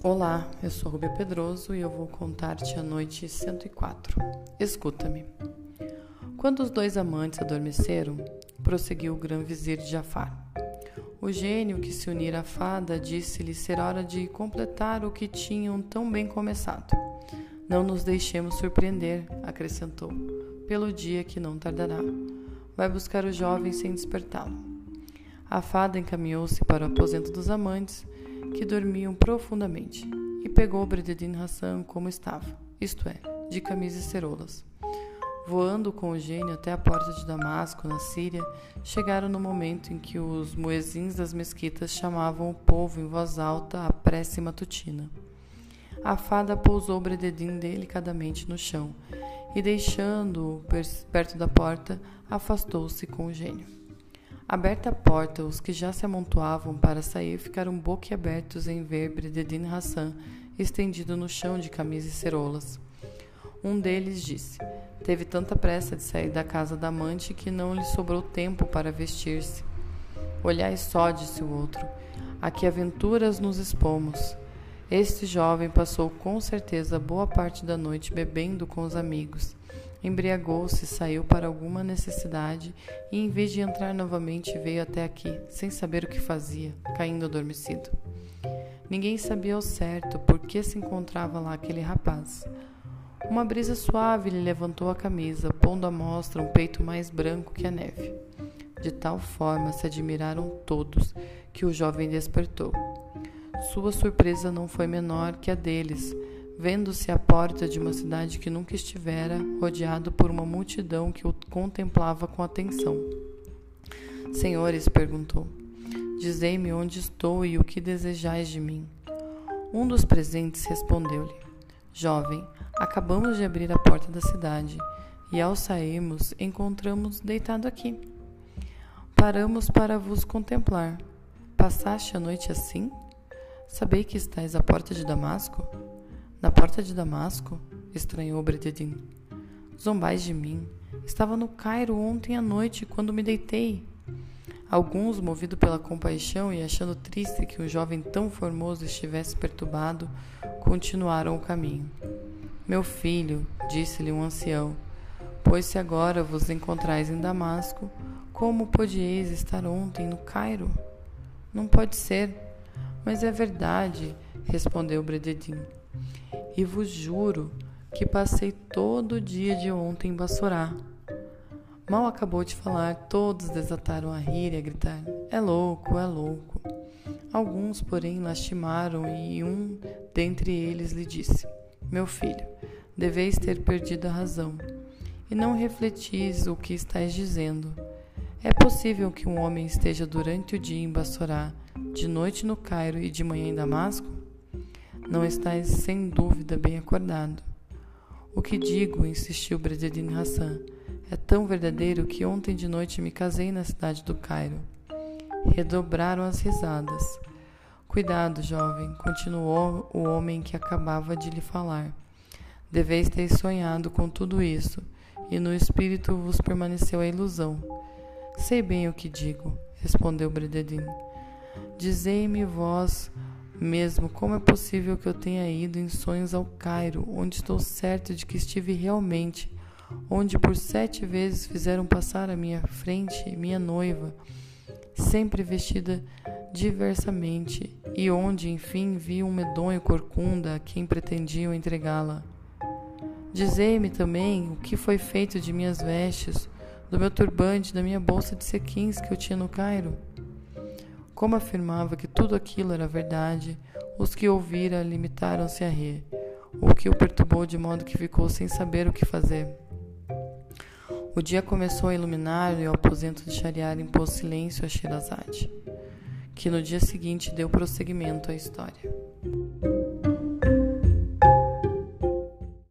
Olá, eu sou Rubia Pedroso e eu vou contar-te a noite 104. Escuta-me. Quando os dois amantes adormeceram, prosseguiu o grão-vizir Jafar. O gênio que se unira à fada disse-lhe ser hora de completar o que tinham tão bem começado. Não nos deixemos surpreender, acrescentou, pelo dia que não tardará. Vai buscar o jovem sem despertá-lo. A fada encaminhou-se para o aposento dos amantes que dormiam profundamente, e pegou Brededin Hassan como estava, isto é, de camisa e cerolas. Voando com o gênio até a porta de Damasco, na Síria, chegaram no momento em que os muezins das mesquitas chamavam o povo em voz alta à prece matutina. A fada pousou Brededin delicadamente no chão e, deixando-o perto da porta, afastou-se com o gênio. Aberta a porta, os que já se amontoavam para sair ficaram boquiabertos em ver Brededin Hassan estendido no chão de camisa e cerolas. Um deles disse: Teve tanta pressa de sair da casa da amante que não lhe sobrou tempo para vestir-se. Olhai só, disse o outro, a que aventuras nos expomos. Este jovem passou com certeza boa parte da noite bebendo com os amigos Embriagou-se, saiu para alguma necessidade e, em vez de entrar novamente, veio até aqui, sem saber o que fazia, caindo adormecido. Ninguém sabia ao certo por que se encontrava lá aquele rapaz. Uma brisa suave lhe levantou a camisa, pondo à mostra um peito mais branco que a neve. De tal forma se admiraram todos que o jovem despertou. Sua surpresa não foi menor que a deles vendo-se à porta de uma cidade que nunca estivera, rodeado por uma multidão que o contemplava com atenção. Senhores, perguntou, dizei-me onde estou e o que desejais de mim. Um dos presentes respondeu-lhe: Jovem, acabamos de abrir a porta da cidade e, ao sairmos, encontramos deitado aqui. Paramos para vos contemplar. Passaste a noite assim? Sabei que estais à porta de Damasco? Na porta de Damasco? estranhou Brededin. Zombais de mim. Estava no Cairo ontem à noite, quando me deitei. Alguns, movidos pela compaixão e achando triste que um jovem tão formoso estivesse perturbado, continuaram o caminho. Meu filho, disse-lhe um ancião, pois se agora vos encontrais em Damasco, como podieis estar ontem no Cairo? Não pode ser, mas é verdade, respondeu Brededin e vos juro que passei todo o dia de ontem em Bassorá. Mal acabou de falar, todos desataram a rir e a gritar: É louco, é louco. Alguns, porém, lastimaram e um dentre eles lhe disse: Meu filho, deveis ter perdido a razão, e não refletis o que estáis dizendo. É possível que um homem esteja durante o dia em Bassorá, de noite no Cairo e de manhã em Damasco? Não estás sem dúvida bem acordado. O que digo, insistiu Brededin Hassan, é tão verdadeiro que ontem de noite me casei na cidade do Cairo. Redobraram as risadas. Cuidado, jovem, continuou o homem que acabava de lhe falar. Deveis ter sonhado com tudo isso, e no espírito vos permaneceu a ilusão. Sei bem o que digo, respondeu Brededin. Dizei-me vós mesmo, como é possível que eu tenha ido em sonhos ao Cairo, onde estou certo de que estive realmente, onde por sete vezes fizeram passar à minha frente minha noiva, sempre vestida diversamente, e onde, enfim, vi um medonho corcunda a quem pretendiam entregá-la. Dizei-me também o que foi feito de minhas vestes, do meu turbante, da minha bolsa de sequins que eu tinha no Cairo. Como afirmava que tudo aquilo era verdade, os que ouvira limitaram-se a rir, o que o perturbou de modo que ficou sem saber o que fazer. O dia começou a iluminar e o aposento de Shariar impôs silêncio a Sherazade, que no dia seguinte deu prosseguimento à história.